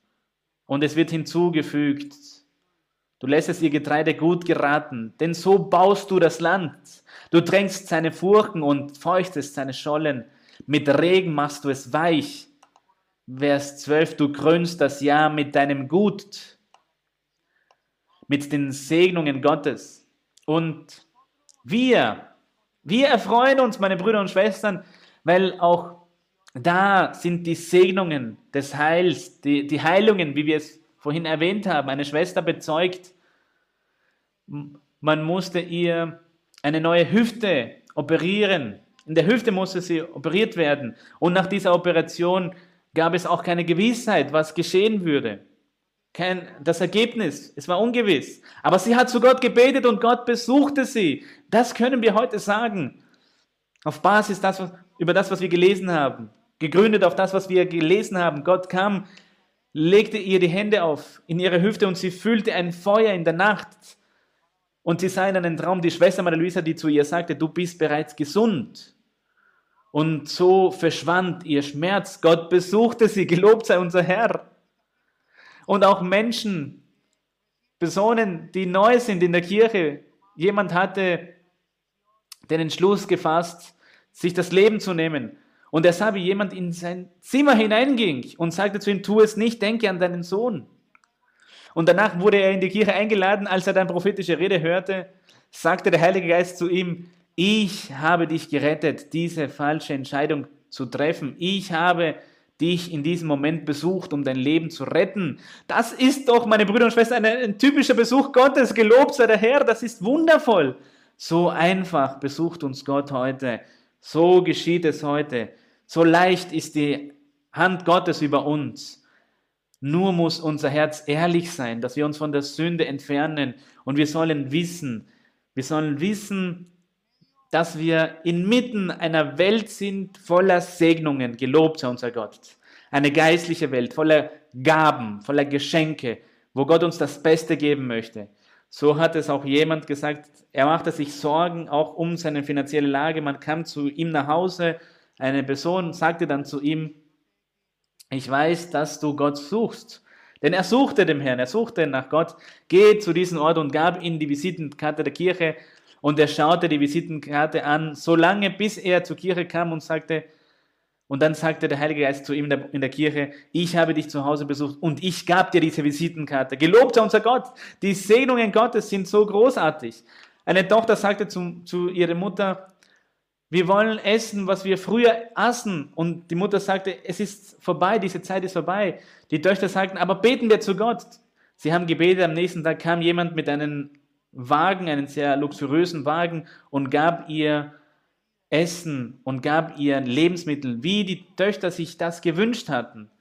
Und es wird hinzugefügt, du lässt es ihr Getreide gut geraten, denn so baust du das Land. Du drängst seine Furchen und feuchtest seine Schollen. Mit Regen machst du es weich. Vers 12, du krönst das Jahr mit deinem Gut, mit den Segnungen Gottes. Und wir, wir erfreuen uns, meine Brüder und Schwestern, weil auch da sind die Segnungen des Heils, die, die Heilungen, wie wir es vorhin erwähnt haben. Eine Schwester bezeugt, man musste ihr eine neue Hüfte operieren. In der Hüfte musste sie operiert werden. Und nach dieser Operation gab es auch keine Gewissheit, was geschehen würde. Kein, das Ergebnis, es war ungewiss. Aber sie hat zu Gott gebetet und Gott besuchte sie. Das können wir heute sagen. Auf Basis das, über das, was wir gelesen haben. Gegründet auf das, was wir gelesen haben. Gott kam, legte ihr die Hände auf in ihre Hüfte und sie fühlte ein Feuer in der Nacht. Und sie sah in einem Traum die Schwester Maria Luisa, die zu ihr sagte, du bist bereits gesund. Und so verschwand ihr Schmerz. Gott besuchte sie, gelobt sei unser Herr. Und auch Menschen, Personen, die neu sind in der Kirche, jemand hatte den Entschluss gefasst, sich das Leben zu nehmen. Und er sah, wie jemand in sein Zimmer hineinging und sagte zu ihm, tu es nicht, denke an deinen Sohn. Und danach wurde er in die Kirche eingeladen, als er dann prophetische Rede hörte, sagte der Heilige Geist zu ihm, ich habe dich gerettet, diese falsche Entscheidung zu treffen. Ich habe dich in diesem Moment besucht, um dein Leben zu retten. Das ist doch, meine Brüder und Schwestern, ein, ein typischer Besuch Gottes. Gelobt sei der Herr, das ist wundervoll. So einfach besucht uns Gott heute. So geschieht es heute. So leicht ist die Hand Gottes über uns. Nur muss unser Herz ehrlich sein, dass wir uns von der Sünde entfernen und wir sollen wissen, wir sollen wissen, dass wir inmitten einer Welt sind voller Segnungen. Gelobt sei unser Gott. Eine geistliche Welt voller Gaben, voller Geschenke, wo Gott uns das Beste geben möchte. So hat es auch jemand gesagt, er machte sich Sorgen auch um seine finanzielle Lage. Man kam zu ihm nach Hause, eine Person sagte dann zu ihm, ich weiß, dass du Gott suchst. Denn er suchte dem Herrn, er suchte nach Gott, geh zu diesem Ort und gab ihm die Visitenkarte der Kirche und er schaute die Visitenkarte an, so lange bis er zur Kirche kam und sagte, und dann sagte der Heilige Geist zu ihm in der Kirche, ich habe dich zu Hause besucht und ich gab dir diese Visitenkarte. Gelobt sei unser Gott. Die Segnungen Gottes sind so großartig. Eine Tochter sagte zu, zu ihrer Mutter, wir wollen essen, was wir früher aßen. Und die Mutter sagte, es ist vorbei, diese Zeit ist vorbei. Die Töchter sagten, aber beten wir zu Gott. Sie haben gebetet, am nächsten Tag kam jemand mit einem Wagen, einen sehr luxuriösen Wagen und gab ihr Essen und gab ihr Lebensmittel, wie die Töchter sich das gewünscht hatten.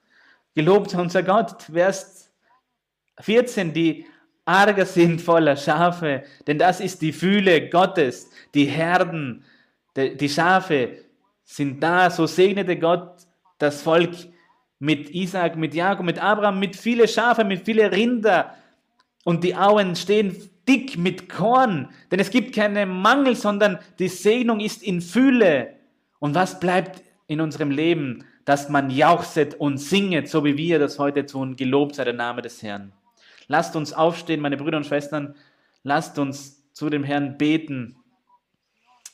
Gelobt unser Gott, Vers 14, die arger sind voller Schafe, denn das ist die Fühle Gottes, die Herden, die Schafe sind da, so segnete Gott das Volk mit Isaac, mit Jakob, mit Abraham, mit viele Schafe, mit viele Rinder. Und die Auen stehen dick mit Korn, denn es gibt keinen Mangel, sondern die Segnung ist in Fülle. Und was bleibt in unserem Leben? Dass man jauchzet und singet, so wie wir das heute tun. Gelobt sei der Name des Herrn. Lasst uns aufstehen, meine Brüder und Schwestern. Lasst uns zu dem Herrn beten.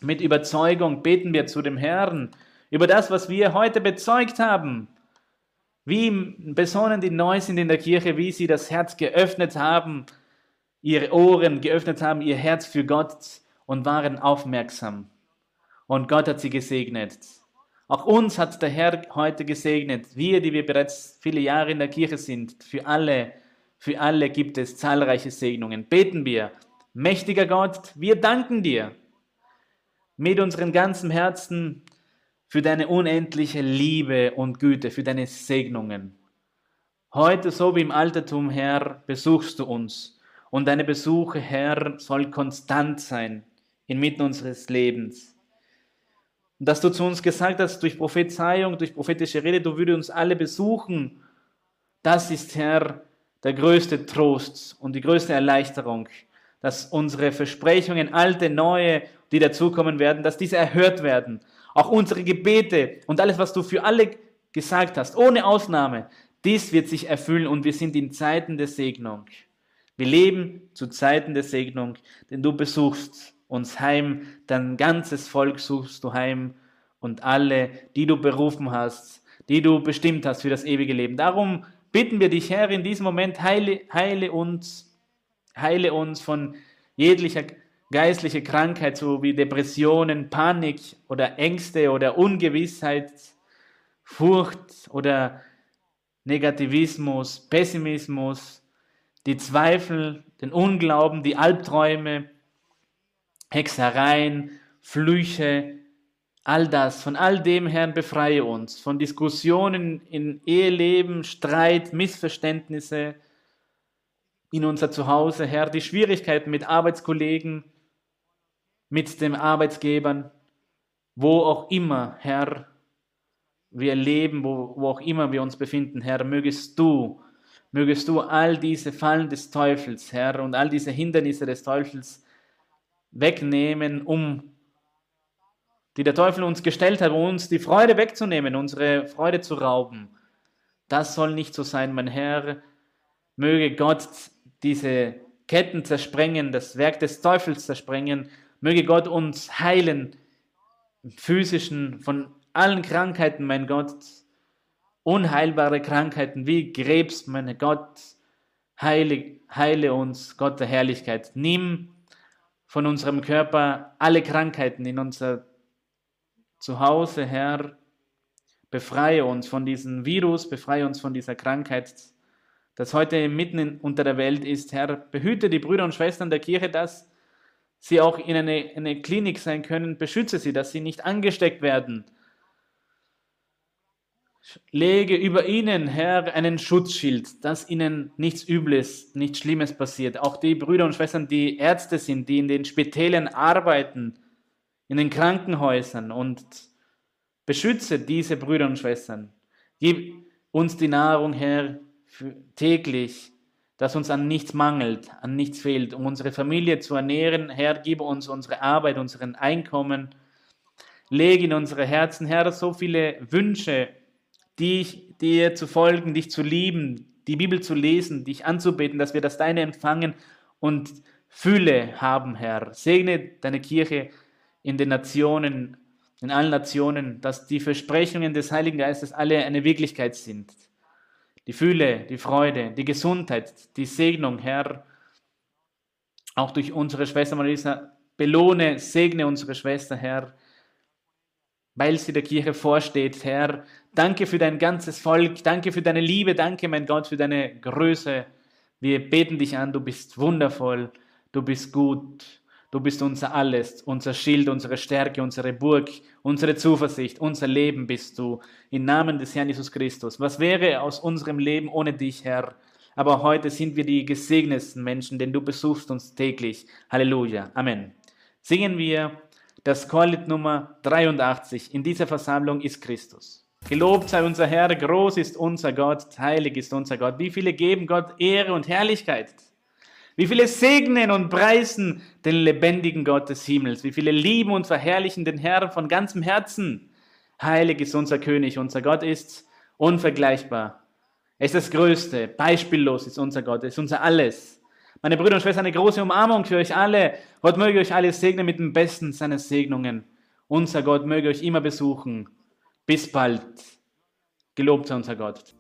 Mit Überzeugung beten wir zu dem Herrn über das, was wir heute bezeugt haben. Wie Personen, die neu sind in der Kirche, wie sie das Herz geöffnet haben, ihre Ohren geöffnet haben, ihr Herz für Gott und waren aufmerksam. Und Gott hat sie gesegnet. Auch uns hat der Herr heute gesegnet. Wir, die wir bereits viele Jahre in der Kirche sind, für alle, für alle gibt es zahlreiche Segnungen. Beten wir. Mächtiger Gott, wir danken dir mit unserem ganzen Herzen für deine unendliche Liebe und Güte, für deine Segnungen. Heute, so wie im Altertum, Herr, besuchst du uns. Und deine Besuche, Herr, soll konstant sein inmitten unseres Lebens. Und dass du zu uns gesagt hast, durch Prophezeiung, durch prophetische Rede, du würdest uns alle besuchen, das ist, Herr, der größte Trost und die größte Erleichterung, dass unsere Versprechungen, alte, neue, die dazukommen werden, dass diese erhört werden auch unsere Gebete und alles, was du für alle gesagt hast, ohne Ausnahme, dies wird sich erfüllen und wir sind in Zeiten der Segnung. Wir leben zu Zeiten der Segnung, denn du besuchst uns heim, dein ganzes Volk suchst du heim und alle, die du berufen hast, die du bestimmt hast für das ewige Leben. Darum bitten wir dich, Herr, in diesem Moment, heile, heile uns, heile uns von jeglicher geistliche Krankheit, so wie Depressionen, Panik oder Ängste oder Ungewissheit, Furcht oder Negativismus, Pessimismus, die Zweifel, den Unglauben, die Albträume, Hexereien, Flüche, all das, von all dem, Herrn, befreie uns, von Diskussionen in Eheleben, Streit, Missverständnisse in unser Zuhause, Herr, die Schwierigkeiten mit Arbeitskollegen, mit dem Arbeitgebern, wo auch immer, Herr, wir leben, wo, wo auch immer wir uns befinden, Herr, mögest du, mögest du all diese Fallen des Teufels, Herr, und all diese Hindernisse des Teufels wegnehmen, um die der Teufel uns gestellt hat, um uns die Freude wegzunehmen, unsere Freude zu rauben. Das soll nicht so sein, mein Herr. Möge Gott diese Ketten zersprengen, das Werk des Teufels zersprengen Möge Gott uns heilen, physischen, von allen Krankheiten, mein Gott, unheilbare Krankheiten wie Krebs, mein Gott, heile, heile uns, Gott der Herrlichkeit. Nimm von unserem Körper alle Krankheiten in unser Zuhause, Herr. Befreie uns von diesem Virus, befreie uns von dieser Krankheit, das heute mitten in, unter der Welt ist. Herr, behüte die Brüder und Schwestern der Kirche, dass sie auch in eine, eine Klinik sein können, beschütze sie, dass sie nicht angesteckt werden. Lege über ihnen, Herr, einen Schutzschild, dass ihnen nichts Übles, nichts Schlimmes passiert. Auch die Brüder und Schwestern, die Ärzte sind, die in den Spitälen arbeiten, in den Krankenhäusern und beschütze diese Brüder und Schwestern. Gib uns die Nahrung, Herr, täglich dass uns an nichts mangelt, an nichts fehlt, um unsere Familie zu ernähren. Herr, gib uns unsere Arbeit, unseren Einkommen. Lege in unsere Herzen, Herr, so viele Wünsche, dich, dir zu folgen, dich zu lieben, die Bibel zu lesen, dich anzubeten, dass wir das Deine empfangen und Fülle haben, Herr. Segne deine Kirche in den Nationen, in allen Nationen, dass die Versprechungen des Heiligen Geistes alle eine Wirklichkeit sind die Fülle, die Freude, die Gesundheit, die Segnung, Herr, auch durch unsere Schwester Marisa, belohne, segne unsere Schwester, Herr, weil sie der Kirche vorsteht, Herr. Danke für dein ganzes Volk, danke für deine Liebe, danke, mein Gott, für deine Größe. Wir beten dich an, du bist wundervoll, du bist gut. Du bist unser Alles, unser Schild, unsere Stärke, unsere Burg, unsere Zuversicht, unser Leben bist du. Im Namen des Herrn Jesus Christus. Was wäre aus unserem Leben ohne dich, Herr? Aber heute sind wir die gesegnetsten Menschen, denn du besuchst uns täglich. Halleluja. Amen. Singen wir das Chorlied Nummer 83. In dieser Versammlung ist Christus. Gelobt sei unser Herr, groß ist unser Gott, heilig ist unser Gott. Wie viele geben Gott Ehre und Herrlichkeit? Wie viele segnen und preisen den lebendigen Gott des Himmels. Wie viele lieben und verherrlichen den Herrn von ganzem Herzen. Heilig ist unser König, unser Gott ist unvergleichbar. Er ist das Größte, beispiellos ist unser Gott, er ist unser Alles. Meine Brüder und Schwestern, eine große Umarmung für euch alle. Gott möge euch alle segnen mit dem Besten seiner Segnungen. Unser Gott möge euch immer besuchen. Bis bald. Gelobt sei unser Gott.